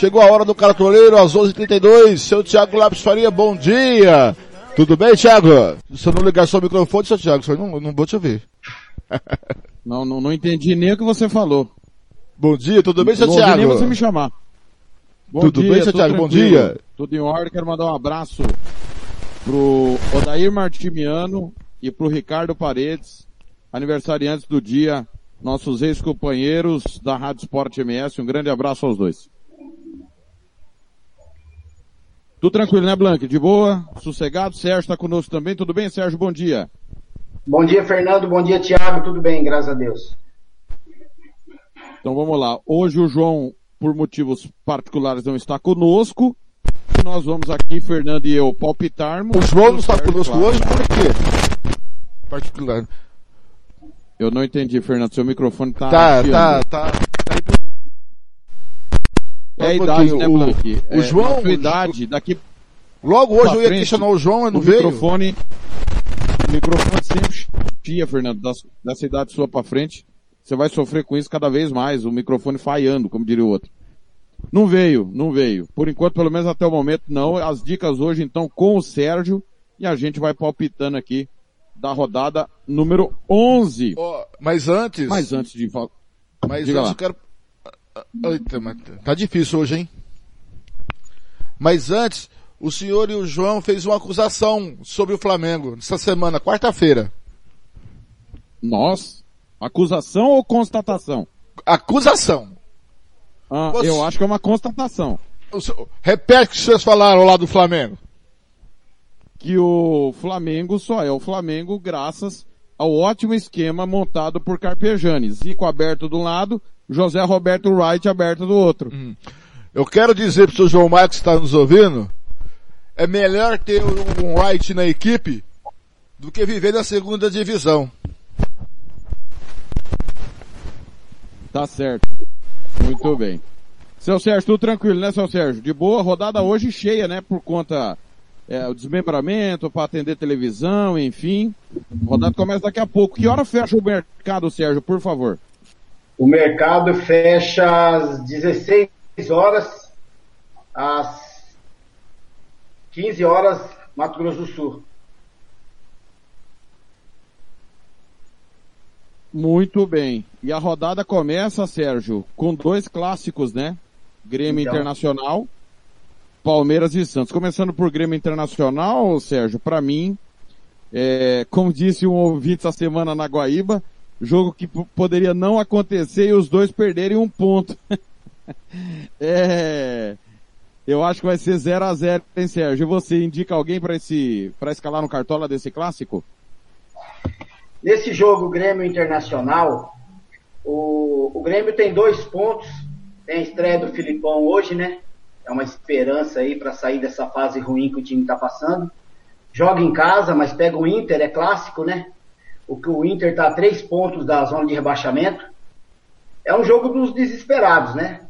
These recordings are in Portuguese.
Chegou a hora do cartoleiro às 11h32. Seu Thiago Lopes Faria, bom dia. Tudo bem, Thiago? Se eu não ligar seu microfone, seu Thiago, eu não, não vou te ouvir. não, não, não entendi nem o que você falou. Bom dia, tudo bem, seu não Thiago? nem você me chamar. Bom tudo dia, bem, seu Thiago? Bom dia. Tudo em ordem, quero mandar um abraço pro Odair Martimiano e pro Ricardo Paredes, aniversariantes do dia, nossos ex-companheiros da Rádio Sport MS. Um grande abraço aos dois. Tudo tranquilo, né, Blanque? De boa? Sossegado? Sérgio está conosco também. Tudo bem, Sérgio? Bom dia. Bom dia, Fernando. Bom dia, Thiago. Tudo bem, graças a Deus. Então vamos lá. Hoje o João, por motivos particulares, não está conosco. Nós vamos aqui, Fernando e eu, palpitarmos. O João não está conosco claro. hoje por quê? Particular. Eu não entendi, Fernando. Seu microfone está. Tá, tá, tá, tá. É a idade, né, Blank? O, o João. É, idade, daqui. Logo hoje eu ia frente, questionar o João, mas não o veio. Microfone, o microfone sempre chia, Fernando, dessa idade sua para frente. Você vai sofrer com isso cada vez mais, o microfone falhando, como diria o outro. Não veio, não veio. Por enquanto, pelo menos até o momento, não. As dicas hoje, então, com o Sérgio, e a gente vai palpitando aqui da rodada número 11. Oh, mas antes... Mas antes de. Mas Diga antes lá. eu quero Eita, tá difícil hoje, hein? Mas antes, o senhor e o João fez uma acusação sobre o Flamengo essa semana, quarta-feira. Nós? Acusação ou constatação? Acusação. Ah, Você... eu acho que é uma constatação. Repete o que vocês falaram lá do Flamengo. Que o Flamengo só é o Flamengo graças ao ótimo esquema montado por Carpegiani. Zico aberto de um lado, José Roberto Wright aberto do outro. Hum. Eu quero dizer para o seu João Marcos que está nos ouvindo, é melhor ter um Wright na equipe do que viver na segunda divisão. Tá certo. Muito bem. Seu Sérgio, tudo tranquilo, né, seu Sérgio? De boa, rodada hoje cheia, né, por conta é, o desmembramento para atender televisão, enfim. Rodada começa daqui a pouco. Que hora fecha o mercado, Sérgio, por favor? O mercado fecha às 16 horas, às 15 horas, Mato Grosso do Sul. Muito bem. E a rodada começa, Sérgio, com dois clássicos, né? Grêmio então. Internacional, Palmeiras e Santos. Começando por Grêmio Internacional, Sérgio, para mim, é, como disse um ouvinte essa semana na Guaíba, jogo que poderia não acontecer e os dois perderem um ponto. é, eu acho que vai ser 0 a 0 hein, Sérgio? Você indica alguém para esse, para escalar no cartola desse clássico? Nesse jogo Grêmio Internacional, o, o Grêmio tem dois pontos. Tem a estreia do Filipão hoje, né? É uma esperança aí para sair dessa fase ruim que o time está passando. Joga em casa, mas pega o Inter, é clássico, né? O que o Inter está a três pontos da zona de rebaixamento. É um jogo dos desesperados, né?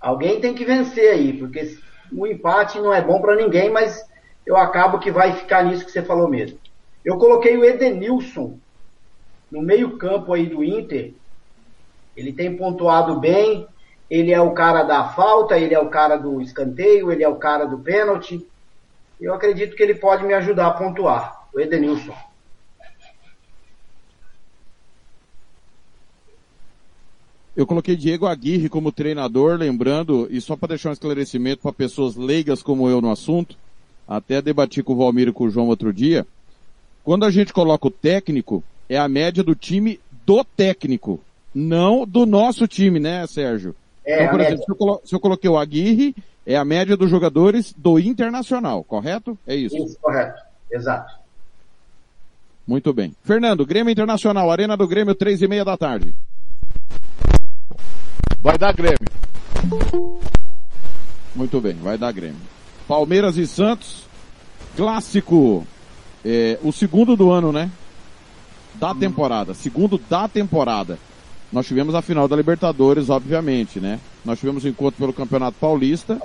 Alguém tem que vencer aí, porque o empate não é bom para ninguém, mas eu acabo que vai ficar nisso que você falou mesmo. Eu coloquei o Edenilson no meio-campo aí do Inter. Ele tem pontuado bem, ele é o cara da falta, ele é o cara do escanteio, ele é o cara do pênalti. Eu acredito que ele pode me ajudar a pontuar, o Edenilson. Eu coloquei Diego Aguirre como treinador, lembrando, e só para deixar um esclarecimento para pessoas leigas como eu no assunto, até debati com o Valmir e com o João outro dia, quando a gente coloca o técnico, é a média do time do técnico, não do nosso time, né, Sérgio? É, então, por exemplo, se eu, se eu, coloquei o Aguirre, é a média dos jogadores do Internacional, correto? É isso? Isso, correto. Exato. Muito bem. Fernando, Grêmio Internacional, Arena do Grêmio, três e meia da tarde. Vai dar Grêmio. Muito bem, vai dar Grêmio. Palmeiras e Santos, clássico, é, o segundo do ano, né? Da temporada, segundo da temporada. Nós tivemos a final da Libertadores, obviamente, né? Nós tivemos o encontro pelo Campeonato Paulista,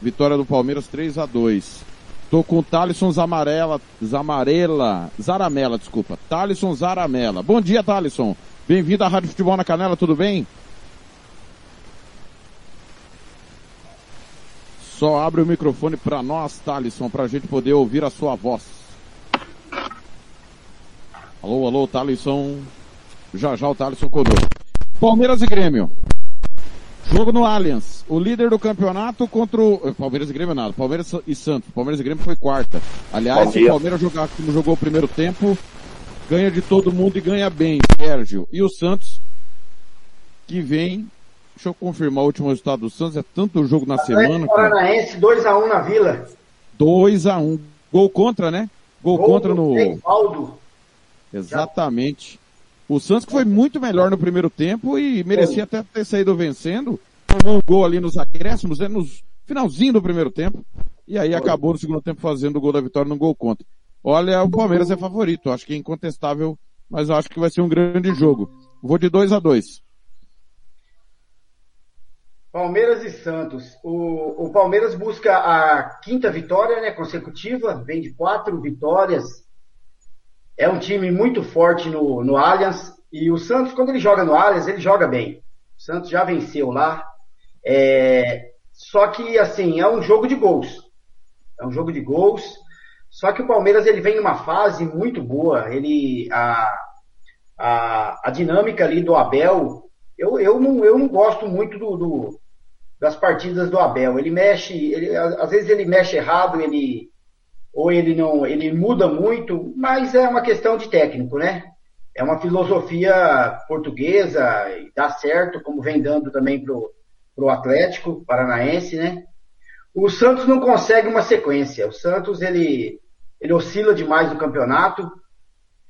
vitória do Palmeiras 3 a 2 Tô com o Thalisson Zamarela, Zamarela, Zaramela, desculpa. Thalisson Zaramela. Bom dia, Thalisson. Bem-vindo à Rádio Futebol na Canela, tudo bem? Só abre o microfone para nós, Thalisson, para a gente poder ouvir a sua voz. Alô, alô, Thalisson. Já já o Thalisson conosco. Palmeiras e Grêmio. Jogo no Allianz. O líder do campeonato contra o... Palmeiras e Grêmio nada. Palmeiras e Santos. Palmeiras e Grêmio foi quarta. Aliás, se o Palmeiras jogar como jogou o primeiro tempo, ganha de todo mundo e ganha bem, Sérgio. E o Santos, que vem... Deixa eu confirmar o último resultado do Santos. É tanto jogo na semana. Paranaense, 2x1 na Vila. 2x1. Gol contra, né? Gol, Gol contra no... Aldo. Exatamente. O Santos que foi muito melhor no primeiro tempo e merecia até ter saído vencendo. Tomou um gol ali nos acréscimos, né, nos finalzinho do primeiro tempo. E aí acabou no segundo tempo fazendo o gol da vitória no gol contra. Olha, o Palmeiras é favorito. Acho que é incontestável, mas acho que vai ser um grande jogo. Vou de 2 a 2 Palmeiras e Santos. O, o Palmeiras busca a quinta vitória né, consecutiva, vem de quatro vitórias é um time muito forte no, no Allianz. E o Santos, quando ele joga no Allianz, ele joga bem. O Santos já venceu lá. É, só que, assim, é um jogo de gols. É um jogo de gols. Só que o Palmeiras ele vem numa fase muito boa. Ele a, a, a dinâmica ali do Abel, eu, eu, não, eu não gosto muito do, do das partidas do Abel. Ele mexe, ele, às vezes ele mexe errado, ele ou ele não, ele muda muito, mas é uma questão de técnico, né? É uma filosofia portuguesa e dá certo, como vem dando também pro, pro Atlético Paranaense, né? O Santos não consegue uma sequência. O Santos ele ele oscila demais no campeonato.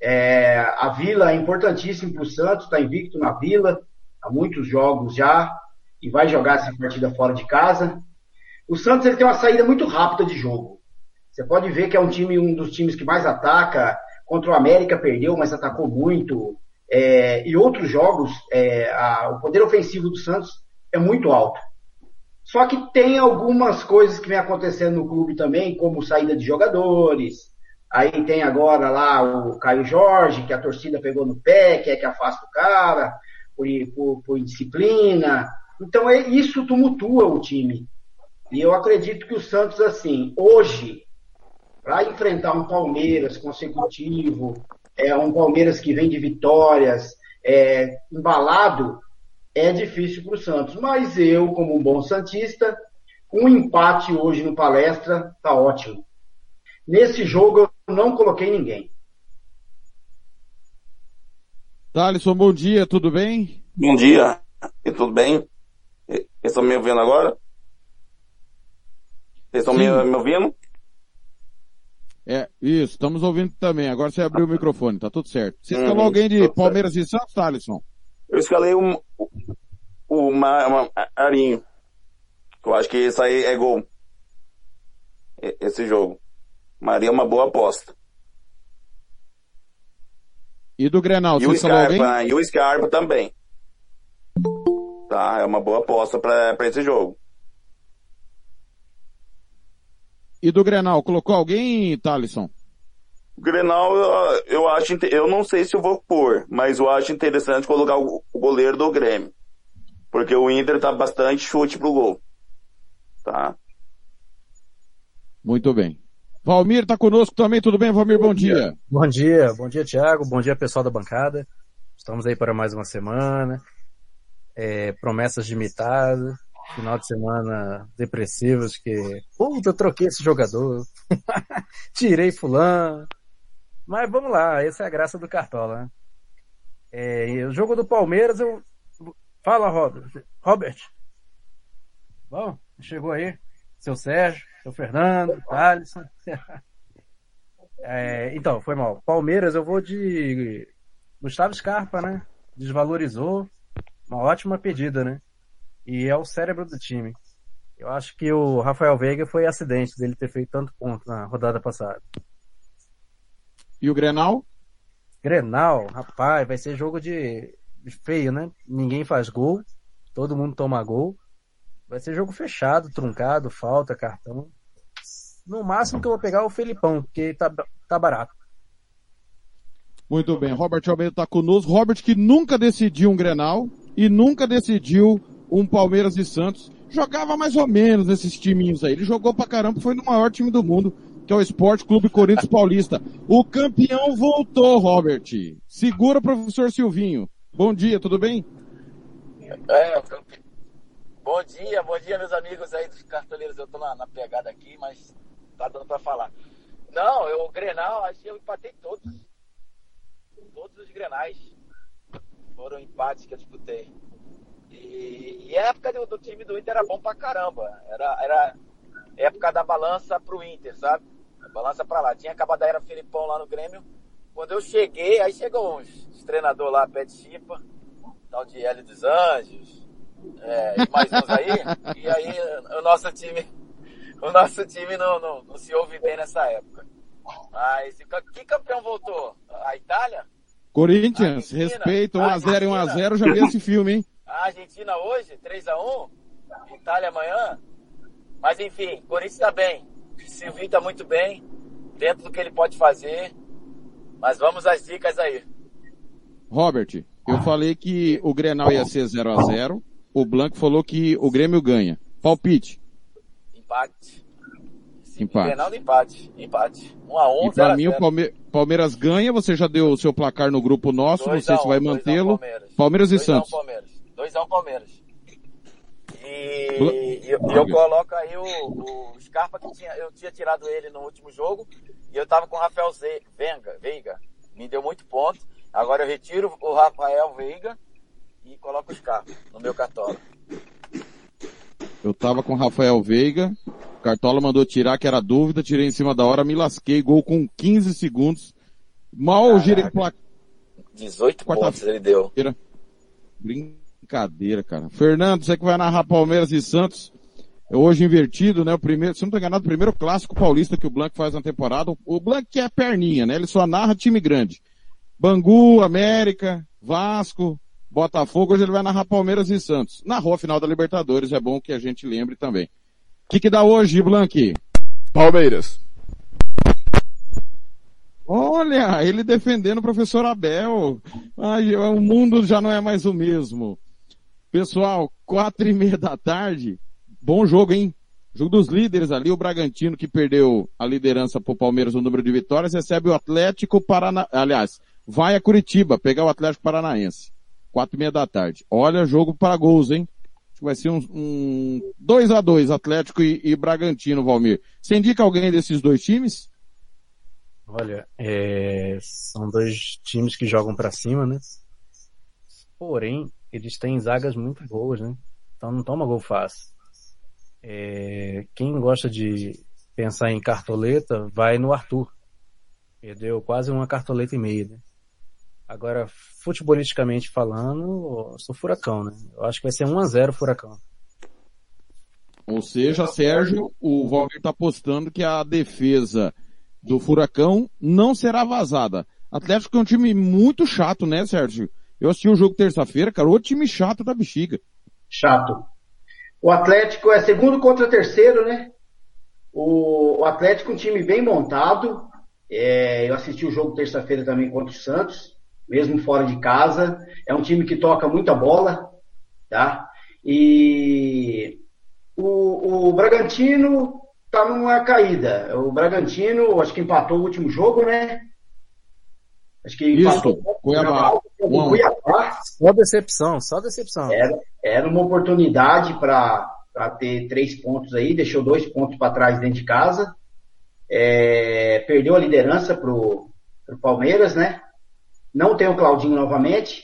É, a Vila é importantíssimo para o Santos, está invicto na Vila há muitos jogos já e vai jogar essa partida fora de casa. O Santos ele tem uma saída muito rápida de jogo. Você pode ver que é um time, um dos times que mais ataca. Contra o América perdeu, mas atacou muito. É, e outros jogos, é, a, o poder ofensivo do Santos é muito alto. Só que tem algumas coisas que vem acontecendo no clube também, como saída de jogadores. Aí tem agora lá o Caio Jorge, que a torcida pegou no pé, quer que afasta o cara, por, por, por indisciplina. Então é, isso tumultua o time. E eu acredito que o Santos, assim, hoje, para enfrentar um Palmeiras consecutivo, é, um Palmeiras que vem de vitórias, é, embalado, é difícil para o Santos. Mas eu, como um bom Santista, um empate hoje no palestra tá ótimo. Nesse jogo eu não coloquei ninguém. Thalisson, bom dia, tudo bem? Bom dia, e tudo bem? Vocês estão me ouvindo agora? Vocês estão me, me ouvindo? É, isso, estamos ouvindo também. Agora você abriu o microfone, tá tudo certo. Você escalou uhum, alguém de Palmeiras certo. e Santos, Thalisson? Eu escalei o, o, o Marinho. Eu acho que isso aí é gol. Esse jogo. Marinho é uma boa aposta. E do Grenal, e você o Scarpa, alguém? E o Scarpa também. Tá, é uma boa aposta para esse jogo. E do Grenal, colocou alguém, Thalisson? O Grenal, eu, eu acho, eu não sei se eu vou pôr, mas eu acho interessante colocar o, o goleiro do Grêmio. Porque o Inter tá bastante chute pro gol. Tá? Muito bem. Valmir tá conosco também, tudo bem, Valmir? Bom, bom dia. dia. Bom dia, bom dia, Thiago, bom dia, pessoal da bancada. Estamos aí para mais uma semana. É, promessas de mitado final de semana depressivos que, puta, eu troquei esse jogador, tirei fulano. Mas vamos lá, essa é a graça do Cartola, né? É, o jogo do Palmeiras, eu... Fala, Robert. Robert. Bom, chegou aí. Seu Sérgio, seu Fernando, Alisson. é, então, foi mal. Palmeiras, eu vou de Gustavo Scarpa, né? Desvalorizou. Uma ótima pedida, né? e é o cérebro do time. Eu acho que o Rafael Veiga foi acidente dele ter feito tanto ponto na rodada passada. E o Grenal? Grenal, rapaz, vai ser jogo de, feio, né? Ninguém faz gol, todo mundo toma gol. Vai ser jogo fechado, truncado, falta, cartão. No máximo que eu vou pegar é o Felipão, porque tá, tá barato. Muito bem, Robert Almeida tá conosco. Robert que nunca decidiu um Grenal e nunca decidiu um Palmeiras e Santos. Jogava mais ou menos nesses timinhos aí. Ele jogou pra caramba, foi no maior time do mundo, que é o Esporte Clube Corinthians Paulista. O campeão voltou, Robert. Segura, professor Silvinho. Bom dia, tudo bem? É, bom dia, bom dia, meus amigos aí dos cartoleiros. Eu tô na, na pegada aqui, mas tá dando pra falar. Não, eu, o Grenal, acho que eu empatei todos. Todos os Grenais foram empates que eu disputei. E, e a época do, do, time do Inter era bom pra caramba. Era, era época da balança pro Inter, sabe? A balança pra lá. Tinha acabado a era Filipão lá no Grêmio. Quando eu cheguei, aí chegou uns, treinador lá, Pet Chipa, tal de Hélio dos Anjos, é, e mais uns aí. e aí o nosso time, o nosso time não, não, não se ouve bem nessa época. Mas que campeão voltou? A Itália? Corinthians, respeito, 1x0 e 1x0, já vi esse filme, hein? A Argentina hoje, 3x1, Itália amanhã. Mas enfim, Corinthians tá bem. Silvinho tá muito bem, dentro do que ele pode fazer. Mas vamos às dicas aí. Robert, eu falei que o Grenal ia ser 0x0. O Blanco falou que o Grêmio ganha. Palpite. Empate. Empate. Grenal empate. Empate. 1x1, E pra mim o Palme Palmeiras ganha, você já deu o seu placar no grupo nosso, não sei se vai mantê-lo. Palmeiras. Palmeiras e 2x1 Santos. Palmeiras. 2x1 Palmeiras. E, e eu, eu coloco aí o, o Scarpa que tinha, eu tinha tirado ele no último jogo e eu tava com o Rafael Ze, Venga, Veiga. Me deu muito ponto. Agora eu retiro o Rafael Veiga e coloco o Scarpa no meu cartola. Eu tava com Rafael Veiga, Cartola mandou tirar, que era dúvida, tirei em cima da hora, me lasquei, gol com 15 segundos. Mal Caraca. girei placar. 18 pontos ele deu. Brincadeira, cara. Fernando, você que vai narrar Palmeiras e Santos, é hoje invertido, né? O primeiro, se não tô enganado, o primeiro clássico paulista que o Blanco faz na temporada. O Blanco que é perninha, né? Ele só narra time grande. Bangu, América, Vasco, Botafogo, hoje ele vai narrar Palmeiras e Santos. Narrou a final da Libertadores, é bom que a gente lembre também. O que, que dá hoje, Blanqui? Palmeiras. Olha, ele defendendo o professor Abel. Ai, o mundo já não é mais o mesmo. Pessoal, quatro e meia da tarde. Bom jogo, hein? Jogo dos líderes ali, o Bragantino que perdeu a liderança pro Palmeiras no número de vitórias, recebe o Atlético Parana... aliás, vai a Curitiba pegar o Atlético Paranaense. Quatro e meia da tarde. Olha, jogo para gols, hein? Acho que vai ser um, um 2 a 2 Atlético e, e Bragantino, Valmir. Você indica alguém desses dois times? Olha, é, são dois times que jogam para cima, né? Porém, eles têm zagas muito boas, né? Então não toma gol fácil. É, quem gosta de pensar em cartoleta, vai no Arthur. Perdeu quase uma cartoleta e meia, né? Agora, futebolisticamente falando, eu sou furacão, né? Eu acho que vai ser 1 a 0 furacão. Ou seja, Sérgio, o Valmir tá apostando que a defesa do Furacão não será vazada. Atlético é um time muito chato, né, Sérgio? Eu assisti o jogo terça-feira, cara, outro time chato da bexiga. Chato. O Atlético é segundo contra terceiro, né? O, o Atlético é um time bem montado. É, eu assisti o jogo terça-feira também contra o Santos, mesmo fora de casa. É um time que toca muita bola, tá? E o, o Bragantino tá numa caída. O Bragantino, acho que empatou o último jogo, né? Acho que Isso, empatou Cuiabá. Um um. Cuiabá. Só decepção, só decepção. Era, era uma oportunidade para ter três pontos aí, deixou dois pontos para trás dentro de casa. É, perdeu a liderança pro, pro Palmeiras, né? Não tem o Claudinho novamente.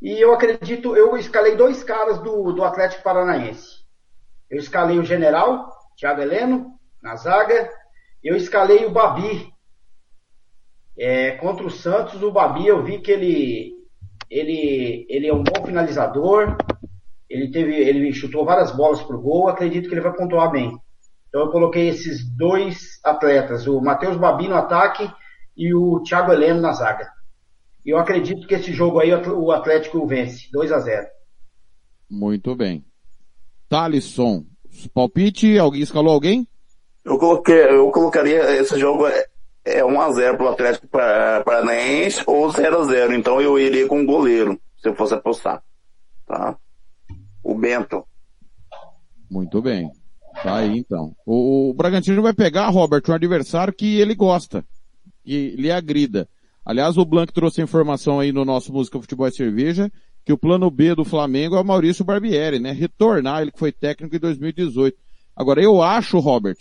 E eu acredito, eu escalei dois caras do, do Atlético Paranaense. Eu escalei o General, Thiago Heleno, na zaga. Eu escalei o Babi. É, contra o Santos, o Babi, eu vi que ele, ele, ele é um bom finalizador. Ele teve, ele chutou várias bolas pro gol. Acredito que ele vai pontuar bem. Então eu coloquei esses dois atletas, o Matheus Babi no ataque e o Thiago Heleno na zaga. E eu acredito que esse jogo aí o Atlético vence, 2 a 0 Muito bem. Thalisson, palpite, alguém escalou alguém? Eu coloquei, eu colocaria esse jogo é, é 1x0 pro Atlético Pa- Paranaense ou 0x0. Então eu iria com o goleiro, se eu fosse apostar. Tá? O Bento. Muito bem. Tá aí então. O, o Bragantino vai pegar, Robert, um adversário que ele gosta. Que lhe agrida. Aliás, o Blanc trouxe a informação aí no nosso Música Futebol e Cerveja, que o plano B do Flamengo é o Maurício Barbieri, né? Retornar, ele que foi técnico em 2018. Agora, eu acho, Robert,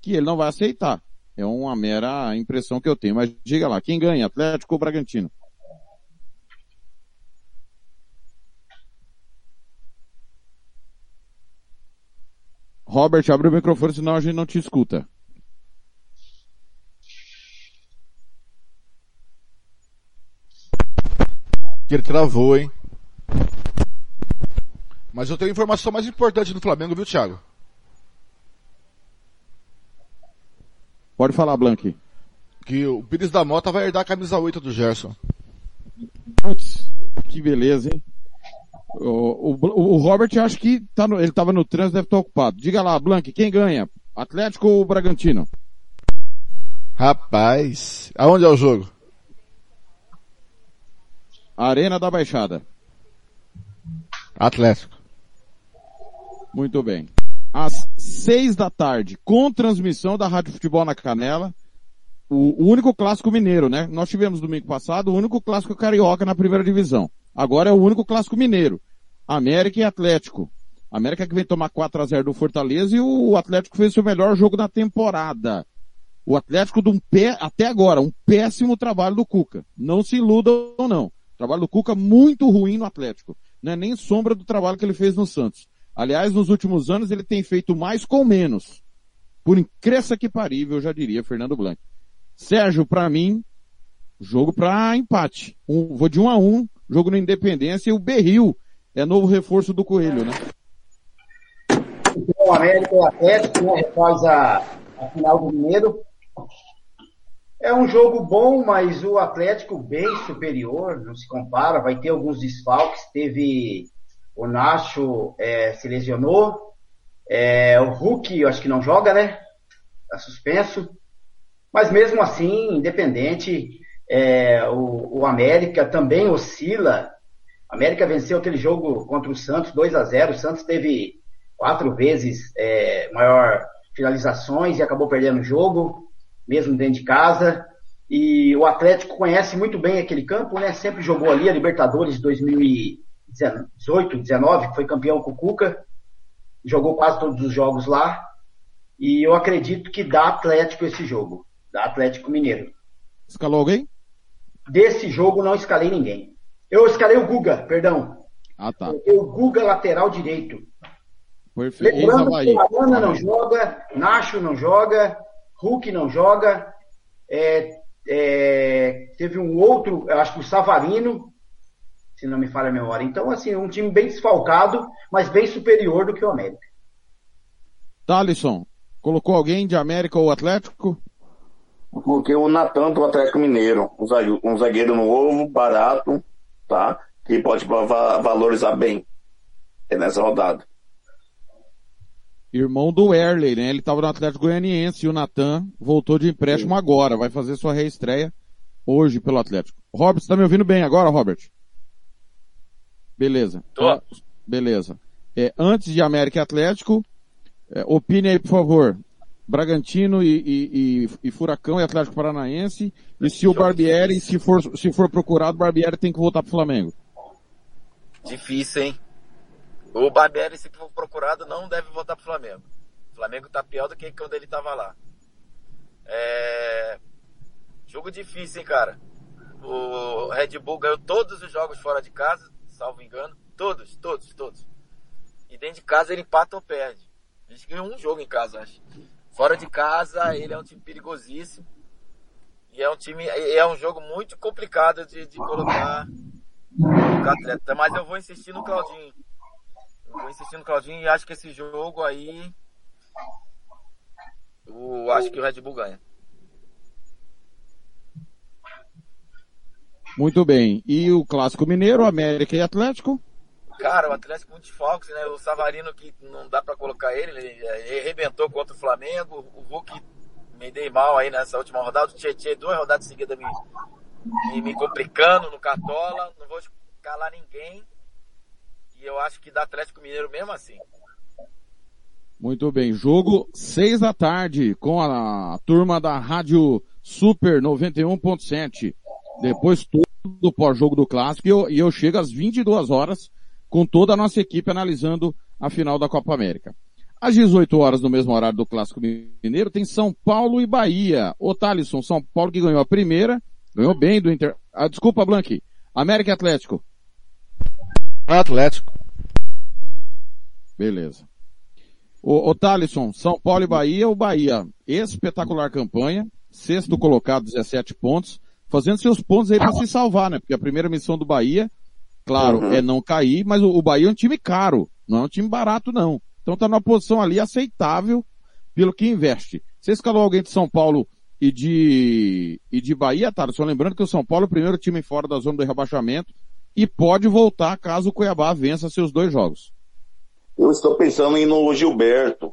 que ele não vai aceitar. É uma mera impressão que eu tenho. Mas diga lá, quem ganha? Atlético ou Bragantino? Robert, abre o microfone, senão a gente não te escuta. Que ele travou, hein? Mas eu tenho informação mais importante do Flamengo, viu, Thiago? Pode falar, Blank. Que o Pires da Mota vai herdar a camisa 8 do Gerson. Putz, que beleza, hein? O, o, o Robert acho que tá no, ele estava no trânsito, deve estar ocupado. Diga lá, Blank, quem ganha? Atlético ou Bragantino? Rapaz, aonde é o jogo? Arena da Baixada. Atlético. Muito bem. Às seis da tarde, com transmissão da Rádio Futebol na Canela, o, único clássico mineiro, né? Nós tivemos domingo passado o único clássico carioca na primeira divisão. Agora é o único clássico mineiro. América e Atlético. América que vem tomar 4 a 0 do Fortaleza e o Atlético fez seu melhor jogo da temporada. O Atlético de um pé, até agora, um péssimo trabalho do Cuca. Não se iludam não. Trabalho do Cuca muito ruim no Atlético. Não é nem sombra do trabalho que ele fez no Santos. Aliás, nos últimos anos ele tem feito mais com menos. Por incresça que parível, eu já diria, Fernando Blanc. Sérgio, para mim, jogo para empate. Um, vou de um a um, jogo na Independência e o Berril é novo reforço do Coelho, né? O América e o Atlético, né, após a, a final do Mineiro, é um jogo bom, mas o Atlético bem superior, não se compara, vai ter alguns desfalques, teve o Nacho é, se lesionou, é, o Hulk eu acho que não joga, né? Tá suspenso. Mas mesmo assim, independente, é, o, o, América também oscila. A América venceu aquele jogo contra o Santos 2 a 0 O Santos teve quatro vezes é, maior finalizações e acabou perdendo o jogo mesmo dentro de casa. E o Atlético conhece muito bem aquele campo, né? Sempre jogou ali a Libertadores 2018, 19, foi campeão com o Cuca. Jogou quase todos os jogos lá. E eu acredito que dá Atlético esse jogo. Dá Atlético Mineiro. Escalou alguém? Desse jogo não escalei ninguém. Eu escalei o Guga, perdão. Ah, tá. o Guga lateral direito. Perfeito. Lembrando que o Arana não joga, Nacho não joga, Hulk não joga, é, é, teve um outro, acho que o Savarino, se não me falha a memória. Então, assim, um time bem desfalcado, mas bem superior do que o América. Thalisson, colocou alguém de América ou Atlético? Eu coloquei o Natan do Atlético Mineiro, um zagueiro novo, barato, tá? Que pode valorizar bem nessa rodada irmão do Erley, né? Ele estava no Atlético Goianiense e o Natan voltou de empréstimo Sim. agora, vai fazer sua reestreia hoje pelo Atlético. Robert, você tá me ouvindo bem agora, Robert? Beleza. Tô. Beleza. É, antes de América e Atlético, é, opine aí, por favor. Bragantino e, e, e, e, Furacão e Atlético Paranaense. E se o Barbieri, se for, se for procurado, o Barbieri tem que voltar pro Flamengo. Difícil, hein? O Barbieri, se for procurado, não deve voltar pro Flamengo. O Flamengo tá pior do que quando ele tava lá. É... Jogo difícil, hein, cara. O Red Bull ganhou todos os jogos fora de casa, salvo engano. Todos, todos, todos. E dentro de casa ele empata ou perde. Ele ganhou um jogo em casa, acho. Fora de casa, ele é um time perigosíssimo. E é um time, é um jogo muito complicado de, de colocar, colocar atleta. Mas eu vou insistir no Claudinho. Vou insistir no Claudinho e acho que esse jogo aí. Eu acho que o Red Bull ganha. Muito bem. E o Clássico Mineiro, América e Atlético? Cara, o Atlético muito desfalques, né? O Savarino que não dá para colocar ele, ele, ele arrebentou contra o Flamengo. O Hulk me dei mal aí nessa última rodada. O Tietchan duas rodadas seguidas me, me, me complicando no Cartola. Não vou escalar ninguém. E eu acho que dá Atlético Mineiro mesmo assim. Muito bem. Jogo seis da tarde com a turma da Rádio Super 91.7. Depois tudo pós-jogo do clássico e eu, e eu chego às 22 horas com toda a nossa equipe analisando a final da Copa América. Às 18 horas, no mesmo horário do Clássico Mineiro, tem São Paulo e Bahia. O Thalisson, São Paulo que ganhou a primeira, ganhou bem do Inter. Ah, desculpa, Blanqui. América Atlético. Atlético. Beleza. O, o Thalisson, São Paulo e Bahia, o Bahia, espetacular campanha, sexto colocado, 17 pontos, fazendo seus pontos aí para se salvar, né? Porque a primeira missão do Bahia, claro, Uhum. é não cair, mas o, o Bahia é um time caro, não é um time barato não. Então tá numa posição ali aceitável pelo que investe. Você escalou alguém de São Paulo e de, e de Bahia, tá? Só lembrando que o São Paulo é o primeiro time fora da zona do rebaixamento e pode voltar caso o Cuiabá vença seus dois jogos. Eu estou pensando em ir no Gilberto,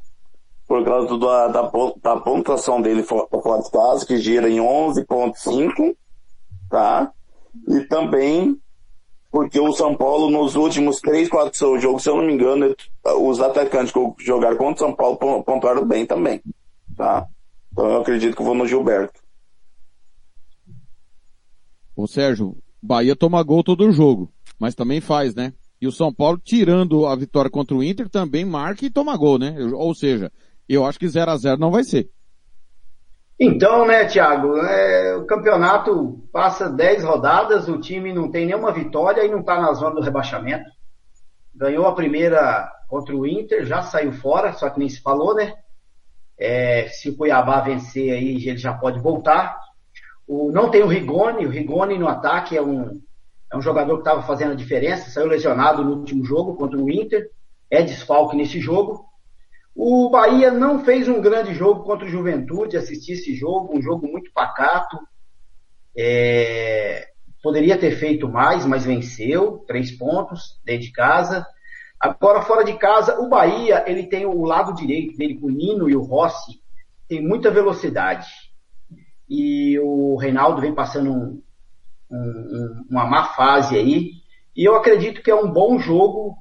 por causa do- da, da, da pontuação dele fo- fora de casa, que gira em 11.5, tá? E também porque o São Paulo, nos últimos 3, 4 jogos, se eu não me engano, os atacantes que jogaram contra o São Paulo pon- pontuaram bem também, tá? Então eu acredito que eu vou no Gilberto. Ô Sérgio, Bahia toma gol todo jogo, mas também faz, né? E o São Paulo, tirando a vitória contra o Inter, também marca e toma gol, né? Ou seja, eu acho que 0 a 0 não vai ser. Então, né, Thiago, é, o campeonato passa 10 rodadas, o time não tem nenhuma vitória e não está na zona do rebaixamento. Ganhou a primeira contra o Inter, já saiu fora, só que nem se falou, né? É, se o Cuiabá vencer aí, ele já pode voltar. O, não tem o Rigoni, o Rigoni no ataque é um, é um jogador que estava fazendo a diferença, saiu lesionado no último jogo contra o Inter, é desfalque nesse jogo. O Bahia não fez um grande jogo contra o Juventude, assisti esse jogo, um jogo muito pacato. É, poderia ter feito mais, mas venceu, três pontos dentro de casa. Agora, fora de casa, o Bahia, ele tem o lado direito dele, o Nino e o Rossi, tem muita velocidade. E o Reinaldo vem passando um, um, um, uma má fase aí. E eu acredito que é um bom jogo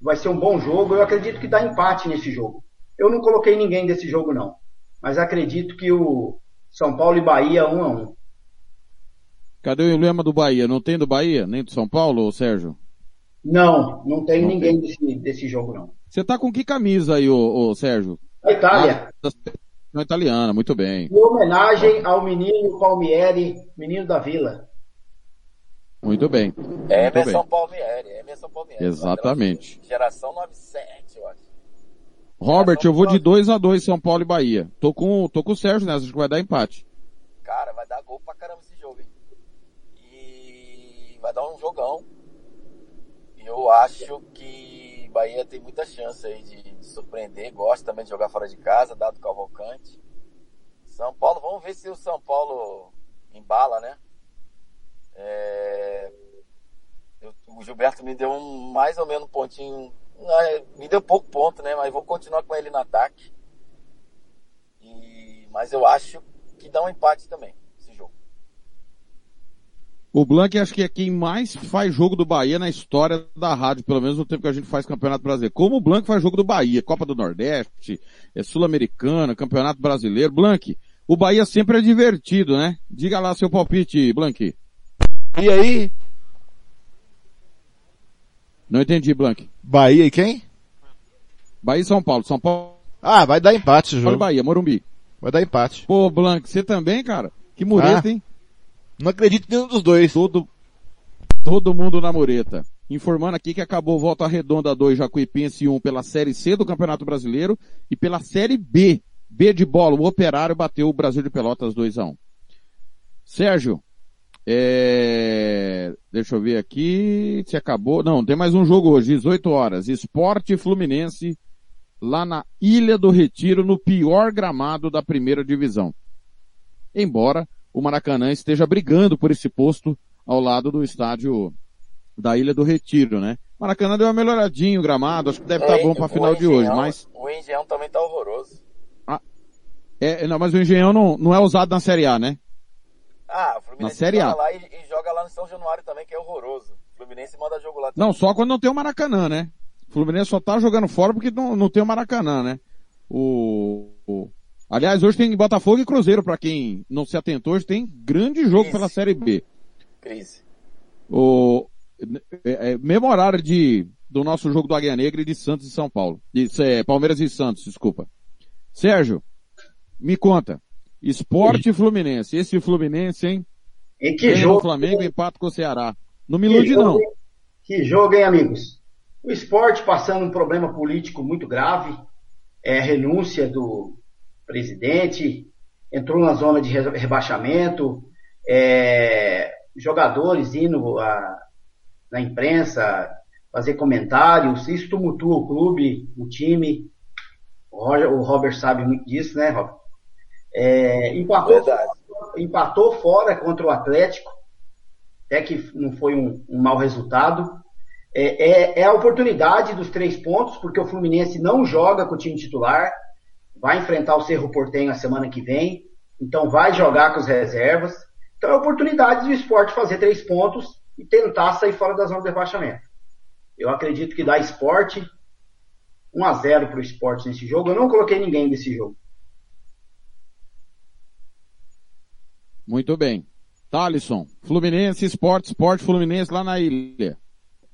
vai ser um bom jogo. Eu acredito que dá empate nesse jogo. Eu não coloquei ninguém desse jogo, não. Mas acredito que o São Paulo e Bahia, um a um. Cadê o emblema do Bahia? Não tem do Bahia? Nem do São Paulo, Sérgio? Não, não tem Não ninguém desse, desse jogo, não. Você tá com que camisa aí, ô, ô Sérgio? A Itália, Ah, seleção italiana, muito bem. em homenagem ao menino Palmieri, menino da Vila. Muito bem. É Muito Emerson bem. Palmieri, é Emerson Palmieri. Exatamente. Geração 97, eu acho. Robert, eu vou de 2 a 2 São Paulo e Bahia. Tô com, tô com o Sérgio nessa, acho que vai dar empate. Cara, vai dar gol pra caramba esse jogo, hein? E vai dar um jogão. E eu acho que Bahia tem muita chance aí de surpreender. Gosta também de jogar fora de casa, dado Cavalcante. São Paulo, vamos ver se o São Paulo embala, né? É, eu- o Gilberto me deu um mais ou menos um pontinho. ah, Me deu pouco ponto, né? Mas vou continuar com ele no ataque. E, mas eu acho que dá um empate também. O Blanc acho que é quem mais faz jogo do Bahia na história da rádio, pelo menos no tempo que a gente faz Campeonato Brasileiro. Como o Blanc faz jogo do Bahia, Copa do Nordeste, é Sul-Americana, Campeonato Brasileiro. Blanc, o Bahia sempre é divertido, né? Diga lá seu palpite, Blanc. E aí? Não entendi, Blanc. Bahia e quem? Bahia e São Paulo. São Paulo Ah, vai dar empate o jogo. Bahia, Morumbi. Vai dar empate. Pô, Blanc, você também, cara? Que mureta, Ah. hein? Não acredito nenhum dos dois. Todo, todo mundo na mureta. Informando aqui que acabou Volta Redonda 2, Jacuipense 1 pela Série C do Campeonato Brasileiro e pela Série B. B de bola, o Operário bateu o Brasil de Pelotas 2 a 1 Sérgio, é... deixa eu ver aqui se acabou. Não, tem mais um jogo hoje, 18 horas. Esporte Fluminense lá na Ilha do Retiro, no pior gramado da primeira divisão. Embora o Maracanã esteja brigando por esse posto ao lado do estádio da Ilha do Retiro, né? Maracanã deu uma melhoradinha o gramado, acho que deve estar É, bom para a o final de hoje, mas O Engenhão também tá horroroso. é, não, mas o Engenhão não, não é usado na Série A, né? Ah, o Fluminense Na Série A. joga lá e, e joga lá no São Januário também, que é horroroso. Fluminense manda jogo lá. Não, só quando não tem o Maracanã, né? O Fluminense só tá jogando fora porque não, não tem o Maracanã, né? O, o- Aliás, hoje tem Botafogo e Cruzeiro, pra quem não se atentou, hoje tem grande jogo Isso. pela Série B. Crise. O, é, é, mesmo horário de, do nosso jogo do Águia Negra e de Santos e São Paulo. De, é, Palmeiras e Santos, desculpa. Sérgio, me conta. Esporte e Fluminense. Esse Fluminense, hein? E que jogo. Flamengo e empata com o Ceará. Não me que ilude jogo, não. hein? Que jogo, hein, amigos? O esporte passando um problema político muito grave. É a renúncia do presidente. Entrou na zona de re- rebaixamento. É, jogadores indo a- na imprensa fazer comentários. Isso tumultua o clube, o time. O, Roger- o Robert sabe muito disso, né, Robert? É, empatou, empatou fora contra o Atlético, até que não foi um, um mau resultado. É, é- é a oportunidade dos três pontos, porque o Fluminense não joga com o time titular, vai enfrentar o Cerro Portenho a semana que vem, então vai jogar com as reservas. Então é a oportunidade do esporte fazer três pontos e tentar sair fora da zona de rebaixamento. Eu acredito que dá esporte 1 a 0 para o esporte nesse jogo. Eu não coloquei ninguém nesse jogo. Muito bem. Thalisson, Fluminense, Esporte, Esporte, Fluminense lá na ilha.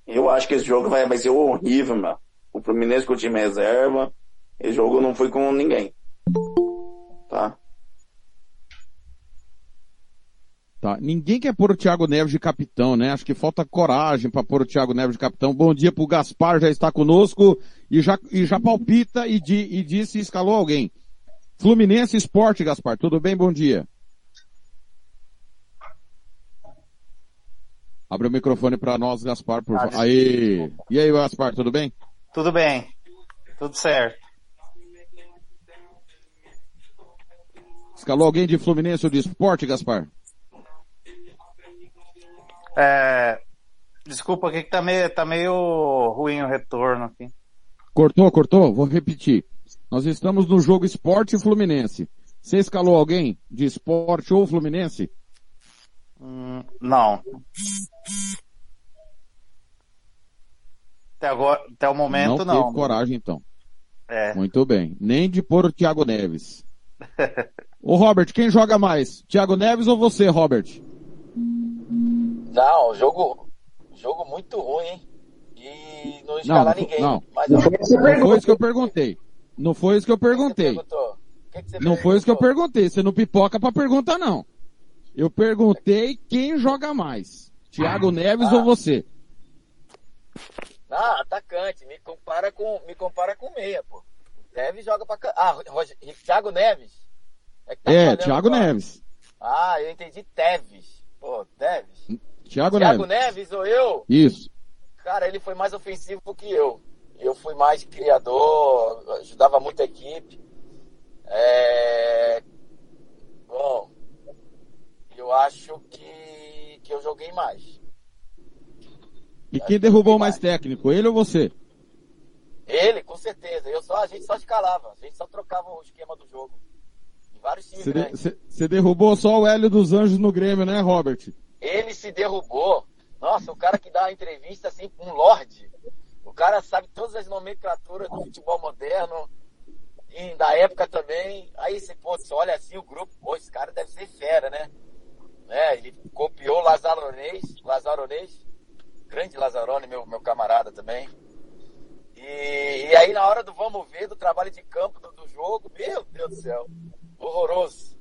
Eu acho que esse jogo vai, vai ser horrível, meu. O Fluminense com o time reserva. Esse jogo não foi com ninguém. Tá? Tá. Ninguém quer pôr o Thiago Neves de capitão, né? Acho que falta coragem para pôr o Thiago Neves de capitão. Bom dia pro Gaspar, já está conosco e já, e já palpita e, di, e disse se escalou alguém. Fluminense Esporte, Gaspar, tudo bem? Bom dia. Abre o microfone para nós, Gaspar, por favor. Aí. E aí, Gaspar, tudo bem? Tudo bem. Tudo certo. Escalou alguém de Fluminense ou de Esporte, Gaspar? É, desculpa aqui que tá meio, tá meio ruim o retorno aqui. Cortou, cortou? Vou repetir. Nós estamos no jogo Esporte e Fluminense. Você escalou alguém de Esporte ou Fluminense? Hum, não. Até agora, até o momento não. não. teve coragem então. É. Muito bem. Nem de pôr o Thiago Neves. Ô Robert, quem joga mais? Thiago Neves ou você, Robert? Não, jogo, jogo muito ruim, hein? E não escalar não, foi- ninguém. não. Mas Não que Não foi isso que eu perguntei. Não foi isso que eu que perguntei. que que você Não foi isso que eu perguntei. Você não pipoca pra perguntar, não. Eu perguntei quem joga mais. Thiago Neves Ah. ou você? Ah, atacante, me compara com, me compara com meia, pô. Neves joga pra. Ah, Roger, Thiago Neves. que tá É, Thiago agora. Neves. Ah, eu entendi Teves. Pô, Teves. Thiago Thiago Neves. Neves ou eu? Isso. Cara, ele foi mais ofensivo que eu. Eu fui mais criador, ajudava muito a equipe. É... Bom, eu acho que, que eu joguei mais. E quem derrubou mais técnico, ele ou você? Ele, com certeza. Eu só, a gente só escalava, a gente só trocava o esquema do jogo. Em vários times Você, de- você derrubou só o Hélio dos Anjos no Grêmio, né, Robert? Ele se derrubou. Nossa, o cara que dá uma entrevista assim, um lorde. O cara sabe todas as nomenclaturas do futebol moderno e da época também. Aí você, pô, você olha assim o grupo, pô, esse cara deve ser fera, né? É, ele copiou o Lazaronês, Lazaronês, grande Lazarone, meu, meu camarada também. E, e aí na hora do vamos ver, do trabalho de campo do, do jogo, meu Deus do céu, horroroso.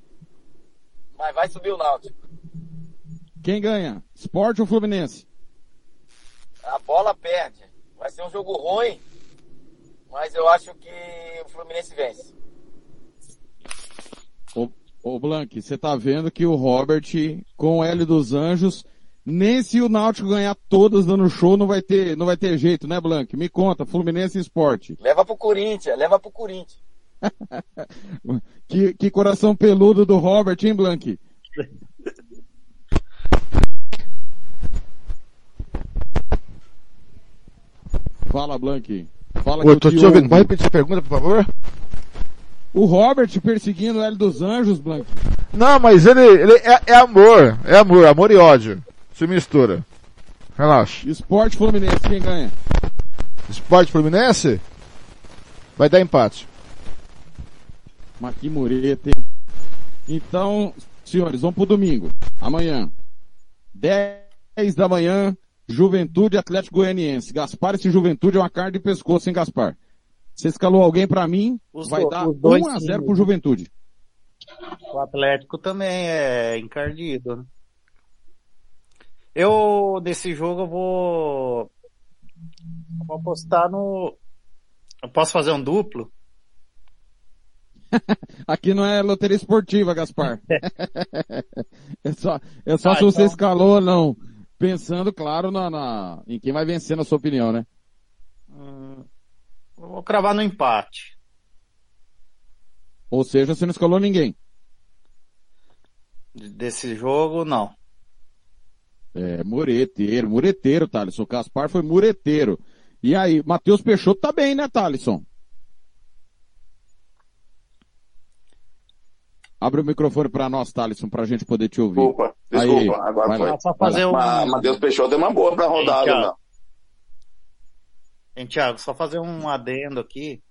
Mas vai subir o Náutico. Quem ganha? Sport ou Fluminense? A bola perde. Vai ser um jogo ruim, mas eu acho que o Fluminense vence. Ô, ô Blank, você tá vendo que o Robert, com o Hélio dos Anjos, nem se o Náutico ganhar todas dando show, não vai ter, não vai ter jeito, né, Blank? Me conta, Fluminense e Sport. Leva pro Corinthians, leva pro Corinthians. Que, que coração peludo do Robert, hein, Blank? Fala, Blank. Fala que Ô, eu tô te te ouvindo. Pode repetir a pergunta, por favor? O Robert perseguindo o Hélio dos Anjos, Blank. Não, mas ele, ele é, é amor. É amor, amor e ódio. Se mistura. Relaxa. Esporte Fluminense, quem ganha? Esporte Fluminense? Vai dar empate. Mas que mureta, hein? Então, senhores, vamos pro domingo. Amanhã. 10 da manhã, Juventude Atlético Goianiense. Gaspar, esse Juventude é uma carne de pescoço, hein, Gaspar? Você escalou alguém pra mim, Os vai do- dar os dois 1 a 0 times, pro? Juventude. O Atlético também é encardido, né? Eu, desse jogo, eu vou, eu vou apostar no, eu posso fazer um duplo? Aqui não é loteria esportiva, Gaspar. é só, é só Ah, se você então- escalou ou não. Pensando, claro, na, na- em quem vai vencer, na sua opinião, né? Hum, vou cravar no empate. Ou seja, você não escalou ninguém. Desse jogo, não. É, mureteiro, mureteiro, Thalisson. O Gaspar foi mureteiro. E aí, Matheus Peixoto tá bem, né, Thalisson? Abre o microfone pra nós, Thalisson, pra gente poder te ouvir. Desculpa, desculpa, Aí, agora vai foi. lá. Só fazer um, Matheus Peixoto é uma boa pra rodada, Thiago. não. hein, Thiago, só fazer um adendo aqui.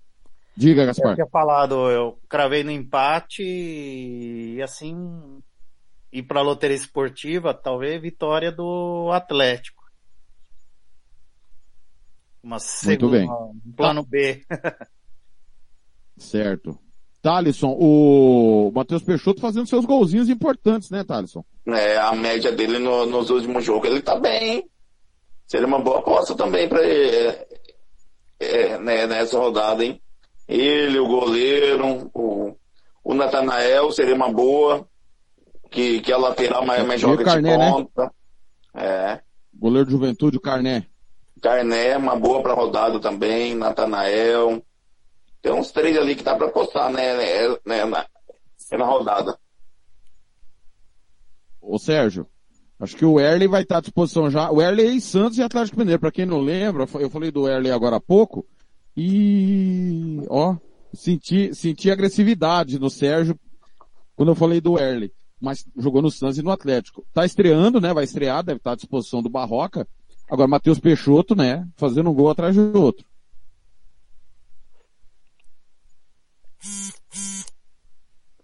Diga, Eu Gaspar. tinha falado, eu cravei no empate e assim, ir pra loteria esportiva, talvez vitória do Atlético. Uma Muito bem. segunda, um plano B. Certo. Thalisson, o Matheus Peixoto fazendo seus golzinhos importantes, né, Thalisson? É, a média dele no- nos últimos jogos, ele tá bem, hein? Seria uma boa aposta também pra ele, é, né, nessa rodada, hein? Ele, o goleiro, o, o Natanael seria uma boa, que, que é lateral, mas, mas joga Carné, de né? ponta. É. Goleiro de juventude, o Carné. Carné, uma boa pra rodada também, Natanael. Tem uns três ali que dá pra apostar, né, né, né, na, na rodada. Ô Sérgio, acho que o Erley vai estar à disposição já. O Erley é em Santos e Atlético Mineiro. Pra quem não lembra, eu falei do Erley agora há pouco. E, ó, senti, senti agressividade no Sérgio quando eu falei do Erley. Mas jogou no Santos e no Atlético. Tá estreando, né? Vai estrear, deve estar à disposição do Barroca. Agora, Matheus Peixoto, né? Fazendo um gol atrás do outro.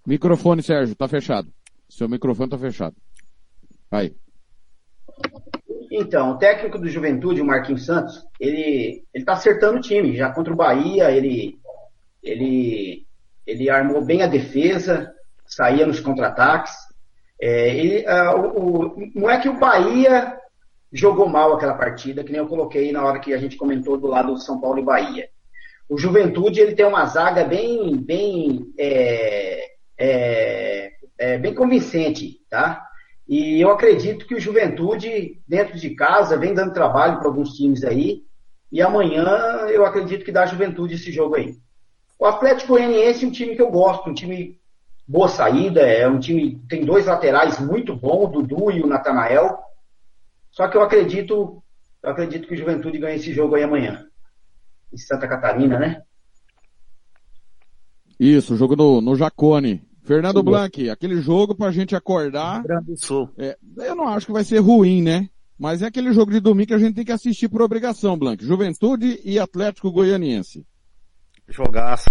Microfone, Sérgio, tá fechado. Seu microfone tá fechado. Aí. Então, o técnico do Juventude, o Marquinhos Santos, ele, ele tá acertando o time. Já contra o Bahia, ele, ele, ele armou bem a defesa, saía nos contra-ataques. É, ele, ah, o, o- não é que o Bahia jogou mal aquela partida, que nem eu coloquei na hora que a gente comentou do lado do São Paulo e Bahia. O Juventude, ele tem uma zaga bem, bem, é, é, é, bem convincente, tá? E eu acredito que o Juventude, dentro de casa, vem dando trabalho para alguns times aí. E amanhã eu acredito que dá Juventude esse jogo aí. O Atlético Goianiense é um time que eu gosto, um time boa saída, é um time tem dois laterais muito bons, o Dudu e o Natanael. Só que eu acredito, eu acredito que o Juventude ganha esse jogo aí amanhã. Em Santa Catarina, né? Isso, jogo no, no Jacone. Fernando Sim. Blanc, aquele jogo pra gente acordar. Grande Sul. é, eu não acho que vai ser ruim, né? Mas é aquele jogo de domingo que a gente tem que assistir por obrigação, Blanc. Juventude e Atlético Goianiense. Jogaço.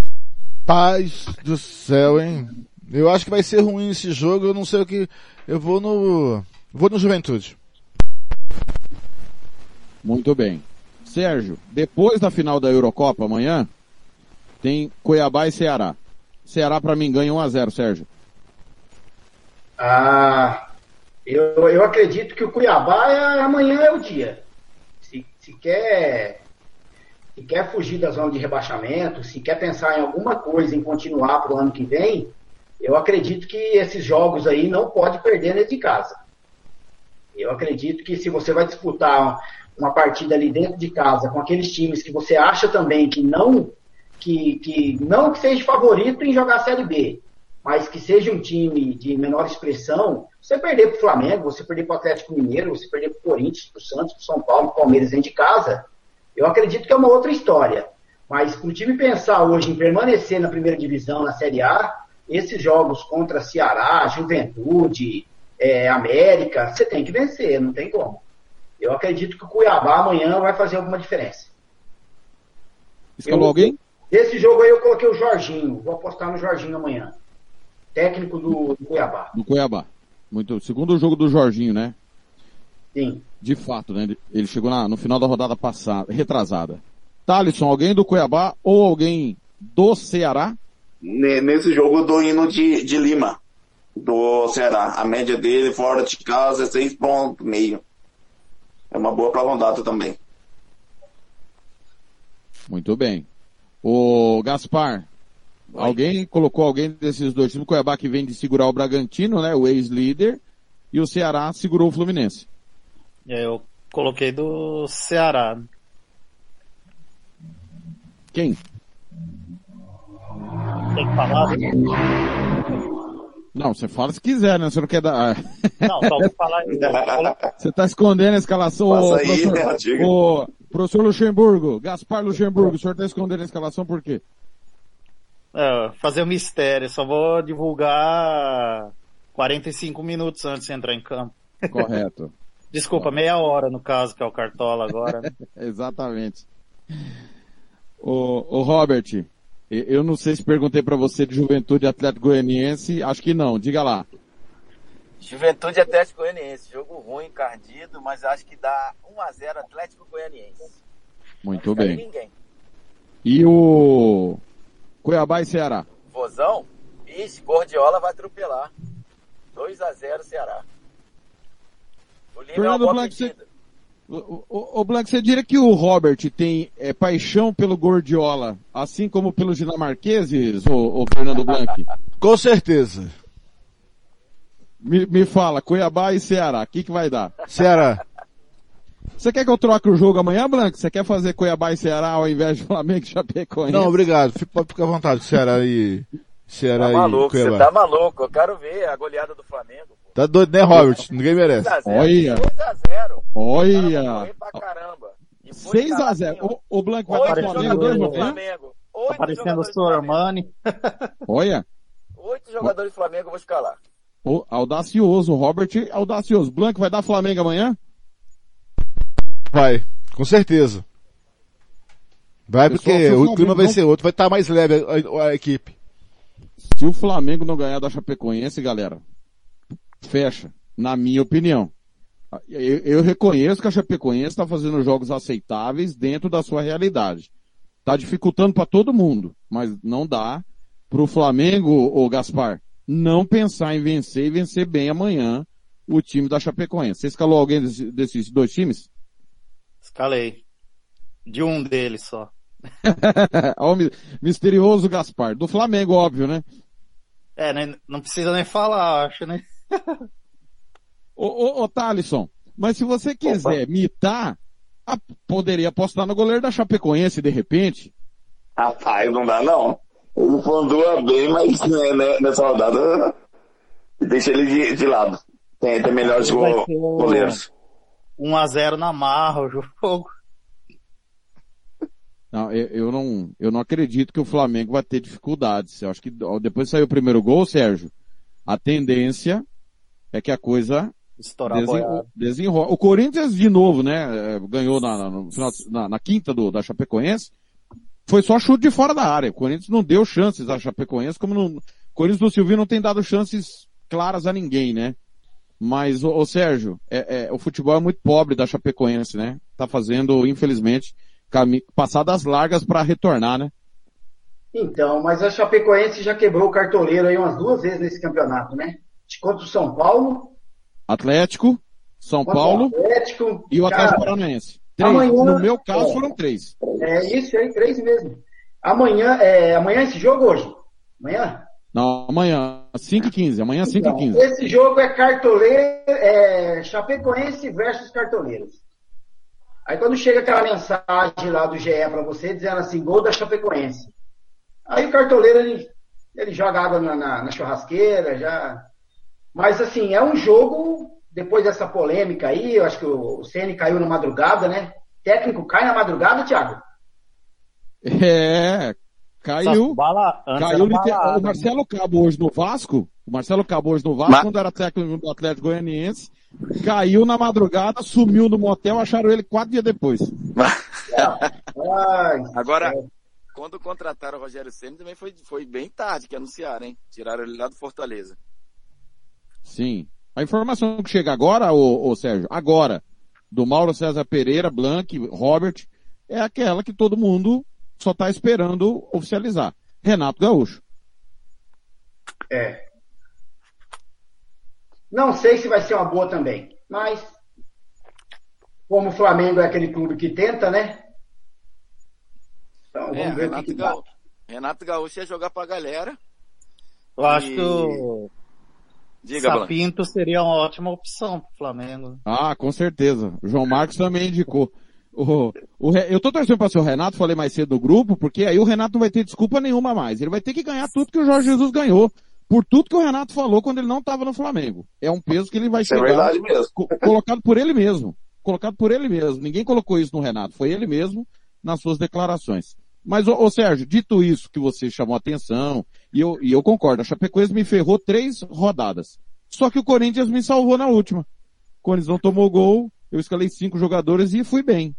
Paz do céu, hein? Eu acho que vai ser ruim esse jogo, eu não sei o que. Eu vou no. Vou no Juventude. Muito bem. Sérgio, depois da final da Eurocopa amanhã, tem Cuiabá e Ceará. Ceará pra mim ganha 1 a 0 Sérgio. Ah, eu, eu acredito que o Cuiabá é, amanhã é o dia. Se, se quer se quer fugir da zona de rebaixamento, se quer pensar em alguma coisa em continuar para o ano que vem, eu acredito que esses jogos aí não pode perder dentro de casa. Eu acredito que se você vai disputar uma partida ali dentro de casa com aqueles times que você acha também que não que, que não que seja favorito em jogar a Série B, mas que seja um time de menor expressão, você perder para o Flamengo, você perder para o Atlético Mineiro, você perder para o Corinthians, para o Santos, para o São Paulo, para o Palmeiras dentro de casa, eu acredito que é uma outra história. Mas para o time pensar hoje em permanecer na primeira divisão, na Série A, esses jogos contra Ceará, Juventude, é, América, você tem que vencer, não tem como. Eu acredito que o Cuiabá amanhã vai fazer alguma diferença. Escalou Eu- alguém? Esse jogo aí eu coloquei o Jorginho. Vou apostar no Jorginho amanhã. Técnico do, do Cuiabá. No Cuiabá. Muito. Segundo jogo do Jorginho, né? Sim. De fato, né? Ele- Ele chegou na- no final da rodada passada, retrasada. Thalisson, alguém do Cuiabá ou alguém do Ceará? Ne- Nesse jogo do hino de, de Lima, do Ceará. A média dele fora de casa é 6,5. É uma boa pra rodada também. Muito bem. O Gaspar, alguém colocou alguém desses dois times, o Cuiabá que vem de segurar o Bragantino, né? O ex-líder, e o Ceará segurou o Fluminense. Aí eu coloquei do Ceará. Quem? Tem que falar? Não, você fala se quiser, né? Você não quer dar. Não, só vou falar. colo- Você tá escondendo a escalação, Passa ô, aí, professor, né, ô, professor Luxemburgo, Gaspar Luxemburgo, o senhor tá escondendo a escalação por quê? É, fazer o mistério, só vou divulgar 45 minutos antes de entrar em campo. Correto. Desculpa, meia hora no caso, que é o Cartola agora. né? Exatamente. O, o Robert, eu não sei se perguntei pra você de Juventude Atlético Goianiense, acho que não, diga lá. Juventude Atlético Goianiense. Jogo ruim, encardido, mas acho que dá 1x0 Atlético Goianiense. Muito bem. ninguém. E o Cuiabá e Ceará? Vozão? Ixi, Gordiola vai atropelar. 2x0 Ceará. O Lima é uma Fernando boa Blanc, você-. O, o, o Blanc, você diria que o Robert tem é, paixão pelo Gordiola, assim como pelos dinamarqueses, o, Fernando Blanc? Com certeza. Me, me fala, Cuiabá e Ceará, o que, que vai dar? Ceará. Você quer que eu troque o jogo amanhã, Blanc? Você quer fazer Cuiabá e Ceará ao invés de Flamengo e Chapecoense? Não, obrigado. Fica- ficar à vontade. Ceará e... Ceará Tá e maluco, você Cuiabá. tá maluco. Eu quero ver a goleada do Flamengo. pô. Tá doido, né, Robert? Ninguém merece. 2x0. Olha. 2x0. Olha! pra caramba. E foi 6x0. escaladinho. O, o Blanc vai Aparecendo Flamengo dois no Flamengo? Tá Oito parecendo o jogadores do Flamengo. Sormani. Olha, Oito jogadores do Flamengo eu vou escalar. o, audacioso, o Robert audacioso. Blanc vai dar Flamengo amanhã? Vai. Com certeza. Vai Pessoal, porque o o clima vai não- ser outro. Vai estar mais leve a, a equipe. Se o Flamengo não ganhar da Chapecoense, galera, fecha, na minha opinião. Eu, eu reconheço que a Chapecoense está fazendo jogos aceitáveis dentro da sua realidade. Tá dificultando para todo mundo, mas não dá pro Flamengo, o Gaspar, não pensar em vencer e vencer bem amanhã o time da Chapecoense. Você escalou alguém desse- desses dois times? Escalei. De um deles só. O misterioso Gaspar. Do Flamengo, óbvio, né? É, né, não precisa nem falar, acho, né? Ô, ô, ô Thalisson, mas se você quiser mitar, a- poderia apostar no goleiro da Chapecoense de repente? Rapaz, não dá não. Ele pontua bem, mas né, né, nessa rodada deixa ele de, de lado. Tem, tem melhores go- goleiros. 1x0 na marra o jogo. Não, eu, eu não, eu não acredito que o Flamengo vai ter dificuldades. Eu acho que depois que saiu o primeiro gol, Sérgio, a tendência é que a coisa Estourar boiada. desenrola. O Corinthians, de novo, né, eh, ganhou na, na- final, na, na quinta do, da Chapecoense, foi só chute de fora da área. O Corinthians não deu chances à Chapecoense, como não, o Corinthians do Silvio não tem dado chances claras a ninguém, né? Mas, ô, ô, Sérgio, é, é, o futebol é muito pobre da Chapecoense, né? Tá fazendo, infelizmente, passadas largas para retornar, né? Então, mas a Chapecoense já quebrou o cartoleiro aí umas duas vezes nesse campeonato, né? Contra o São Paulo, Atlético, São Paulo Atlético. e o Atlético Paranaense. Três. amanhã- no meu caso é. foram três. É isso aí, três mesmo. Amanhã, é, amanhã esse jogo hoje? Amanhã? Não, amanhã, 5 e 15. Amanhã, 5 e Então, 15. esse jogo é cartoleiro, é Chapecoense versus cartoleiros. Aí quando chega aquela mensagem lá do GE pra você dizendo assim, gol da Chapecoense. Aí o cartoleiro, ele, ele joga água na, na- na churrasqueira, já. Mas assim, é um jogo, depois dessa polêmica aí, eu acho que o CN caiu na madrugada, né? Técnico cai na madrugada, Thiago? É, Caiu. Bala, Caiu balada, O Marcelo Cabo hoje no Vasco, o Marcelo Cabo hoje no Vasco, Ma- quando era técnico do Atlético Goianiense, caiu na madrugada, sumiu no motel, acharam ele quatro dias depois. Agora, quando contrataram o Rogério Senna também foi, foi bem tarde que anunciaram, hein? Tiraram ele lá do Fortaleza. Sim. A informação que chega agora, ô, ô Sérgio, agora, do Mauro César Pereira, Blanc, Robert, é aquela que todo mundo só tá esperando oficializar. Renato Gaúcho. É. Não sei se vai ser uma boa também, mas como o Flamengo é aquele clube que tenta, né? Então vamos É, ver o que, Renato, que dá. Gaúcho, Renato Gaúcho ia jogar pra galera. Eu acho E- que o Diga, Blanc. Sapinto seria uma ótima opção pro Flamengo. Ah, com certeza. O João Marcos também indicou. O, o eu tô torcendo para ser o Renato, falei mais cedo do grupo, porque aí o Renato não vai ter desculpa nenhuma mais. Ele vai ter que ganhar tudo que o Jorge Jesus ganhou. Por tudo que o Renato falou quando ele não estava no Flamengo. É um peso que ele vai é chegar verdade mesmo. co- colocado por ele mesmo. Colocado por ele mesmo. Ninguém colocou isso no Renato. Foi ele mesmo nas suas declarações. Mas, ô, ô Sérgio, dito isso que você chamou a atenção, e eu, e eu concordo, a Chapecoense me ferrou três rodadas. Só que o Corinthians me salvou na última. O Corinthians não tomou gol, eu escalei cinco jogadores e fui bem.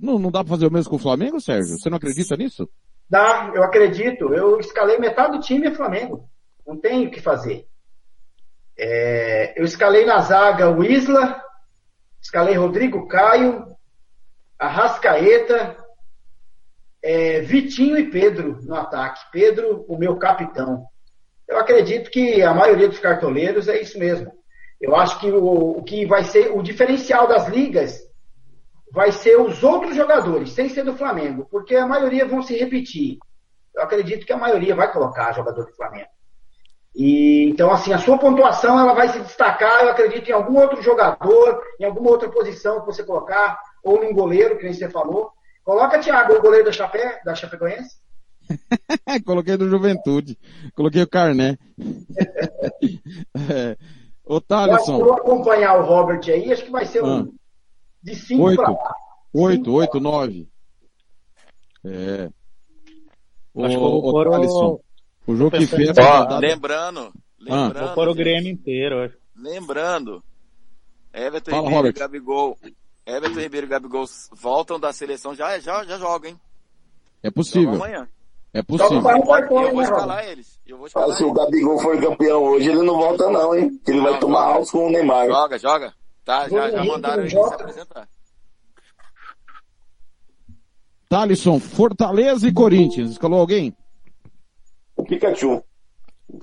Não, não dá pra fazer o mesmo com o Flamengo, Sérgio? Você não acredita nisso? Dá, eu acredito. Eu escalei metade do time é Flamengo. Não tem o que fazer. É, eu escalei na zaga o Isla, escalei Rodrigo Caio, Arrascaeta, é, Vitinho e Pedro no ataque. Pedro, o meu capitão. Eu acredito que a maioria dos cartoleiros é isso mesmo. Eu acho que o, o que vai ser o diferencial das ligas vai ser os outros jogadores, sem ser do Flamengo, porque a maioria vão se repetir. Eu acredito que a maioria vai colocar jogador do Flamengo. E então assim, a sua pontuação ela vai se destacar, eu acredito em algum outro jogador, em alguma outra posição que você colocar, ou num goleiro, que nem você falou. Coloca Thiago, o goleiro da Chapé, da Chapecoense. Coloquei do Juventude. Coloquei o Carné. é. Ô, Eu acho que Thaleson. eu vou acompanhar o Robert aí, acho que vai ser um Ah. de 5 Oito. para lá. Oito, oito, nove. É. Ô, Acho que eu vou ô, pôr o- Thaleson, o jogo que fez Ó, rodada... lembrando, Ah. lembrando, Vou pôr o Grêmio inteiro. eu acho. lembrando, Everton Fala, Ribeiro Robert. e Gabigol, Everton Ribeiro e Gabigol voltam da seleção, já, já, já jogam, hein? É Jogam possível, amanhã. é possível. vai eu vou escalar eles. Eu vou escalar se o eles. Gabigol for campeão hoje, ele não volta não, hein? Ele vai Não, tomar joga. com o Neymar. Joga, joga. Tá, já, já mandaram ele se apresentar. Thaleson, Fortaleza e Corinthians. Escalou alguém? Pikachu.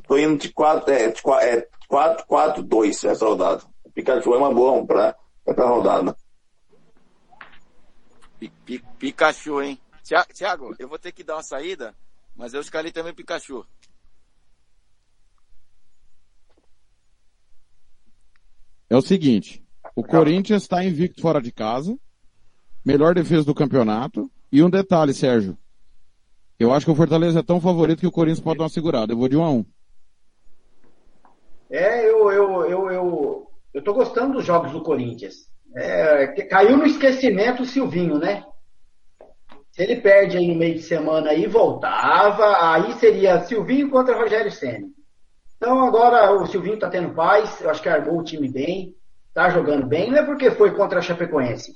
Tô indo de 4, é, de 4, é, 4, 4, 2 essa rodada. O Pikachu é uma boa pra, é pra rodada. Pi- pi- Pikachu, hein? Tia- Thiago, eu vou ter que dar uma saída, mas eu escalei também o Pikachu. É o seguinte, o Corinthians está invicto fora de casa, melhor defesa do campeonato, e um detalhe, Sérgio. Eu acho que o Fortaleza é tão favorito que o Corinthians pode dar uma segurada. Eu vou de 1 a 1 É, eu, eu, eu, eu, eu tô gostando dos jogos do Corinthians. É, caiu no esquecimento o Silvinho, né? Se ele perde aí no meio de semana aí, voltava, aí seria Silvinho contra Rogério Senna. Então agora o Silvinho tá tendo paz, eu acho que armou o time bem, tá jogando bem, não é porque foi contra a Chapecoense,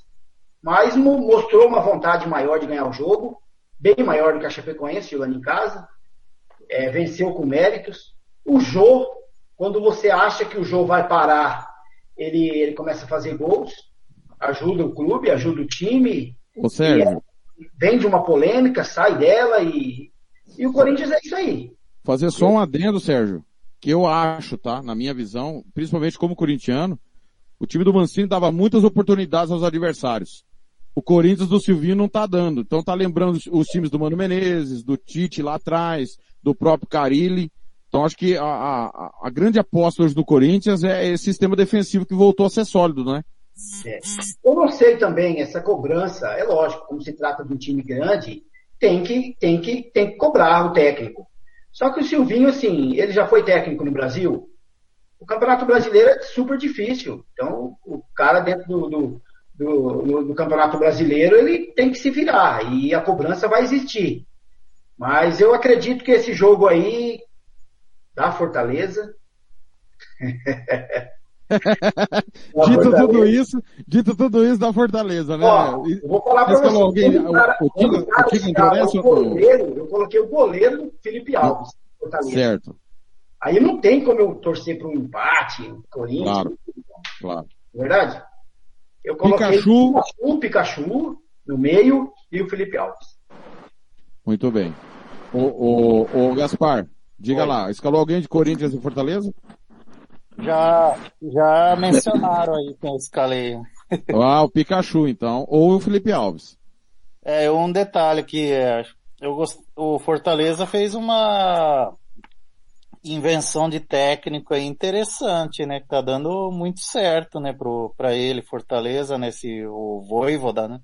mas mo- mostrou uma vontade maior de ganhar o jogo, bem maior do que a Chapecoense jogando em casa, é, venceu com méritos. O Jô, quando você acha que o Jô vai parar, ele, ele começa a fazer gols, ajuda o clube, ajuda o time, Ô Sérgio, vem de uma polêmica, sai dela e, e o Corinthians é isso aí. fazer só um adendo, Sérgio, que eu acho, tá? Na minha visão, principalmente como corintiano, o time do Mancini dava muitas oportunidades aos adversários. O Corinthians do Silvinho não tá dando. Então tá lembrando os, times do Mano Menezes, do Tite lá atrás, do próprio Carilli. Então acho que a, a, a grande aposta hoje do Corinthians é esse sistema defensivo que voltou a ser sólido, né? É. Eu não sei também, essa cobrança, é lógico, como se trata de um time grande, tem que, tem que, tem que cobrar o técnico. Só que o Silvinho, assim, ele já foi técnico no Brasil. O Campeonato Brasileiro é super difícil. Então, o cara dentro do, do, do, do Campeonato Brasileiro, ele tem que se virar. E a cobrança vai existir. Mas eu acredito que esse jogo aí da Fortaleza. Dito Fortaleza. tudo isso, dito tudo isso da Fortaleza, né? Ó, eu vou falar pra Mas você. falou alguém- o cara- o- cara o interessa o goleiro, eu coloquei o goleiro Felipe Alves. Fortaleza. certo, Aí não tem como eu torcer para um empate, Corinthians, claro, claro. verdade? Eu coloquei Pikachu. o Pikachu no meio e o Felipe Alves. Muito bem. O, o, o Gaspar, diga Oi. lá, escalou alguém de Corinthians e Fortaleza? Já, já mencionaram aí que eu escalei. Ah, o Pikachu, então, ou o Felipe Alves. É, um detalhe que é, eu gost... o Fortaleza fez uma invenção de técnico aí interessante, né? Que tá dando muito certo, né, pro, pra ele, Fortaleza, nesse, o Voivoda, né?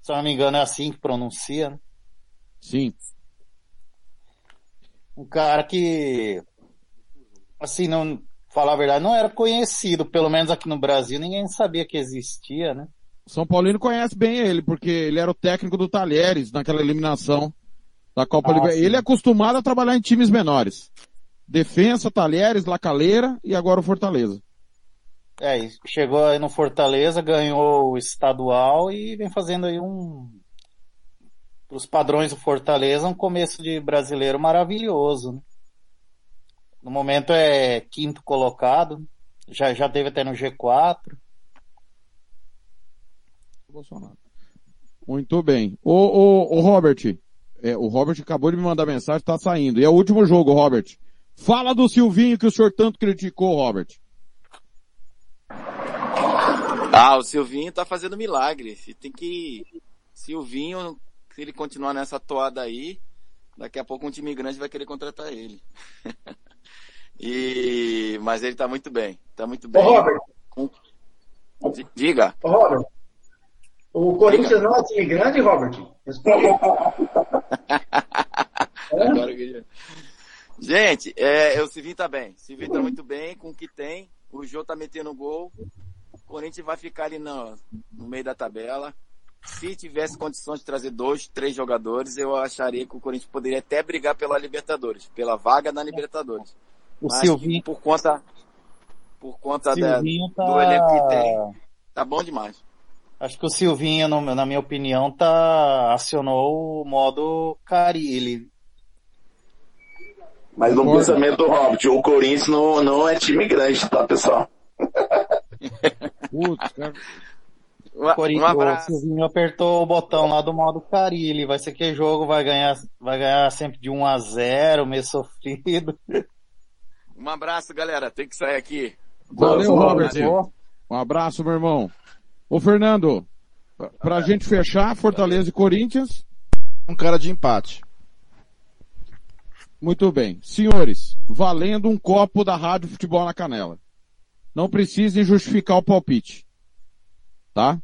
Se eu não me engano é assim que pronuncia, né? Sim, Um cara que, assim, não, falar a verdade, não era conhecido, pelo menos aqui no Brasil, ninguém sabia que existia, né? São Paulino conhece bem ele, porque ele era o técnico do Talheres naquela eliminação da Copa Ah, Libertadores. Ele é acostumado a trabalhar em times menores. Defensa, Talheres, Lacaleira e agora o Fortaleza. É, chegou aí no Fortaleza, ganhou o estadual e vem fazendo aí um, pros padrões do Fortaleza, um começo de brasileiro maravilhoso, né? No momento é quinto colocado, já, já teve até no G4. Bolsonaro. Muito bem. O, o, o Robert, é, o Robert acabou de me mandar mensagem, tá saindo. E é o último jogo, Robert. Fala do Silvinho que o senhor tanto criticou, Robert. Ah, o Silvinho tá fazendo milagre. E Tem que. Silvinho, se ele continuar nessa toada aí, daqui a pouco um time grande vai querer contratar ele. e mas ele tá muito bem. Tá muito Ô, bem. Robert, D- Diga. ô, Robert, o Corinthians não é time grande, Robert? Responde. Agora que já- Gente, é, o Silvinho tá bem. O Silvinho tá muito bem com o que tem. O Jô tá metendo gol. O Corinthians vai ficar ali no, no meio da tabela. Se tivesse condições de trazer dois, três jogadores, eu acharia que o Corinthians poderia até brigar pela Libertadores, pela vaga na Libertadores. O Mas Silvinho, por conta, por conta da, Silvinho do elenco que tá, tem, tá bom demais. Acho que o Silvinho, no- na minha opinião, tá, acionou o modo Carilli. Mas no pensamento do Robert, o Corinthians não, não é time grande, tá, pessoal? Putz, cara. Um, um o abraço. Silvinho apertou o botão lá do modo Carilli. Vai ser que jogo vai ganhar, vai ganhar sempre de 1 a 0, meio sofrido. Um abraço, galera. Tem que sair aqui. Valeu, Nossa, Robert. Um abraço, meu irmão. Ô, Fernando, pra- pra gente fechar, Fortaleza e Corinthians. Um cara de empate. Muito bem. Senhores, valendo um copo da Rádio Futebol na Canela. Não precisem justificar o palpite. Tá?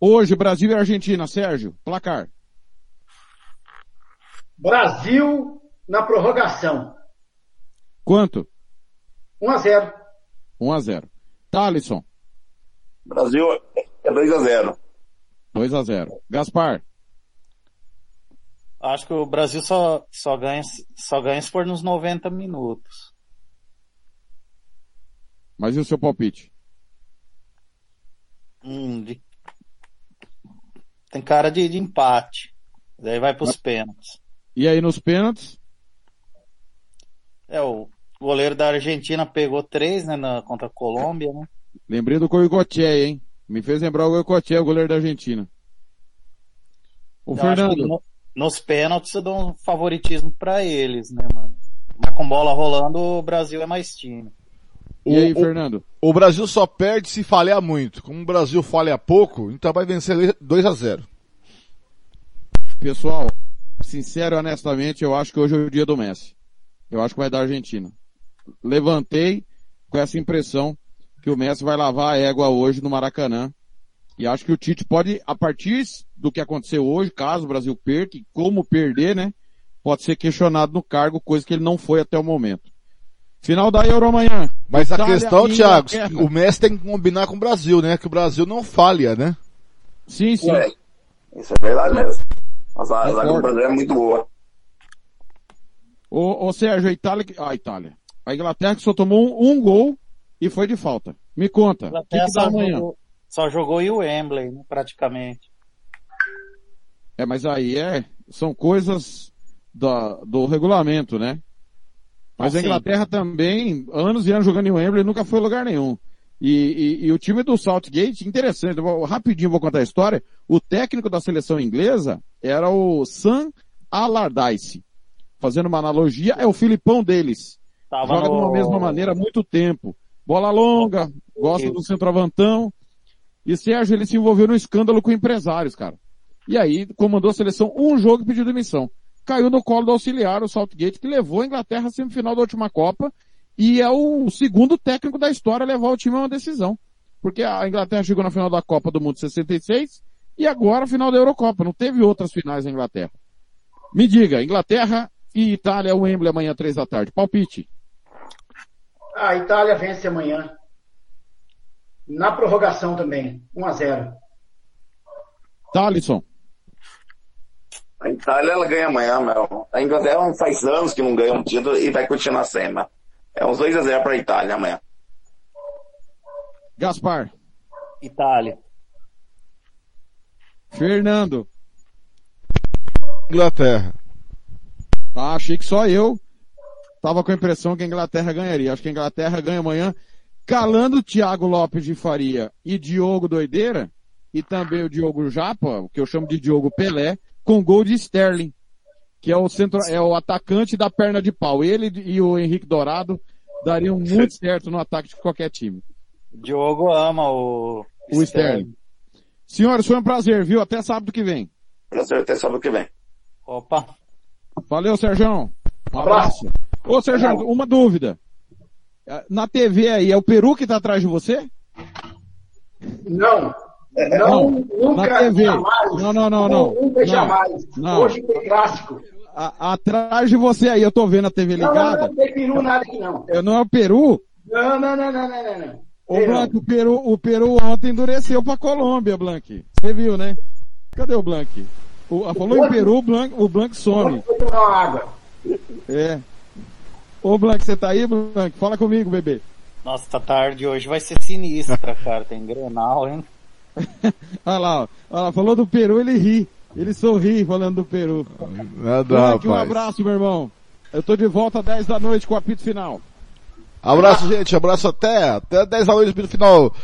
Hoje, Brasil e Argentina. Sérgio, placar. Brasil na prorrogação. Quanto? 1 a 0. 1 a 0. Thalisson, Brasil é 2x0. 2 a 0. Gaspar, acho que o Brasil só, só ganha, só ganha se for nos 90 minutos. mas e o seu palpite? Hum, de- Tem cara de, de empate. Daí vai pros pênaltis. E aí nos pênaltis? É, o goleiro da Argentina pegou três, né, na, contra a Colômbia, né? Lembrei do Goicoechea, hein? Me fez lembrar o o goleiro da Argentina. O Eu Fernando, no- nos pênaltis eu dou um favoritismo pra eles, né, mano? Mas com bola rolando, o Brasil é mais time. e aí, o- Fernando? O Brasil só perde se falhar muito. Como o Brasil falha pouco, então vai vencer 2 a 0 Pessoal, sincero e honestamente, eu acho que hoje é o dia do Messi. Eu acho que vai dar Argentina. Levantei com essa impressão que o Messi vai lavar a égua hoje no Maracanã. E acho que o Tite pode, a partir do que aconteceu hoje, caso o Brasil perca, e como perder, né? Pode ser questionado no cargo, coisa que ele não foi até o momento. Final da Euro amanhã. Mas a Itália questão, e Thiago, o Messi tem que combinar com o Brasil, né? Que o Brasil não falha, né? Sim, sim. É, isso é verdade mesmo. A zaga, a zaga do. Brasil é muito boa. Ô, ô Sérgio, a Itália, a Itália. A Inglaterra que só tomou um, um gol e foi de falta. Me conta, o que, que dá só amanhã? jogou, só jogou em Wembley, né, praticamente. É, mas aí é, são coisas da, do regulamento, né? Mas a Assim. Inglaterra também, anos e anos jogando em Wembley, nunca foi lugar nenhum. E, e- e o time do Southgate, interessante, vou- rapidinho vou contar a história. O técnico da seleção inglesa era o Sam Allardyce. Fazendo uma analogia, é o Filipão deles. Tava Joga de uma no- mesma maneira há muito tempo. Bola longa, gosta do centroavantão. E Sérgio, ele se envolveu num escândalo com empresários, cara. E aí, comandou a seleção um jogo e pediu demissão. Caiu no colo do auxiliar, o Southgate, que levou a Inglaterra à semifinal da última Copa. E é o segundo técnico da história a levar o time a uma decisão. Porque a Inglaterra chegou na final da Copa do Mundo 66 e agora a final da Eurocopa. Não teve outras finais na Inglaterra. Me diga, Inglaterra e Itália, Wembley amanhã, três da tarde. Palpite. A Itália vence amanhã. Na prorrogação também. 1 a 0 Thalisson. A Itália, ela ganha amanhã, meu. A Inglaterra faz anos que não ganha um título e vai continuar sendo. É uns 2 a 0 pra Itália amanhã. Gaspar. Itália. Fernando. Inglaterra. Ah, achei que só eu tava com a impressão que a Inglaterra ganharia. Acho que a Inglaterra ganha amanhã, calando Thiago Lopes de Faria e Diogo Doideira, e também o Diogo Japa, o que eu chamo de Diogo Pelé, com gol de Sterling, que é o centro, é o atacante da perna de pau. Ele e o Henrique Dourado dariam muito certo no ataque de qualquer time. Diogo ama o, O Sterling. Senhores, foi um prazer, viu? Até sábado que vem. Prazer até sábado que vem. Opa. Valeu, Sérgio. Um abraço. Ô, Sérgio, uma dúvida. Eh, Na TV aí, é o Peru que tá atrás de você? Não. Não, Não, nunca, na TV. jamais. Não, não, não, não. Nunca, Não, jamais. não. Hoje tem clássico. A- atrás de você aí, eu tô vendo a TV Não, não, ligada. não, tem peru nada aqui não. Eu não é o Peru? Não, não, não, não, não, não. não. Não. Blank, o Peru, o Peru ontem endureceu pra Colômbia, Blank. Você viu, né? Cadê o Blank? O, falou em Peru, o Blank, o Blank some. Tomar água. É. Ô, Blank, você tá aí, Blank? Fala comigo, bebê. Nossa, essa tarde hoje vai ser sinistra, cara. Tem Grenal, hein? Olha lá, ó. Olha lá, falou do Peru, ele ri. Ele sorri falando do Peru. Nada, Blank, um abraço, meu irmão. Eu tô de volta às 10 da noite com o apito final. Abraço, gente. Abraço até, até 10 da noite no final.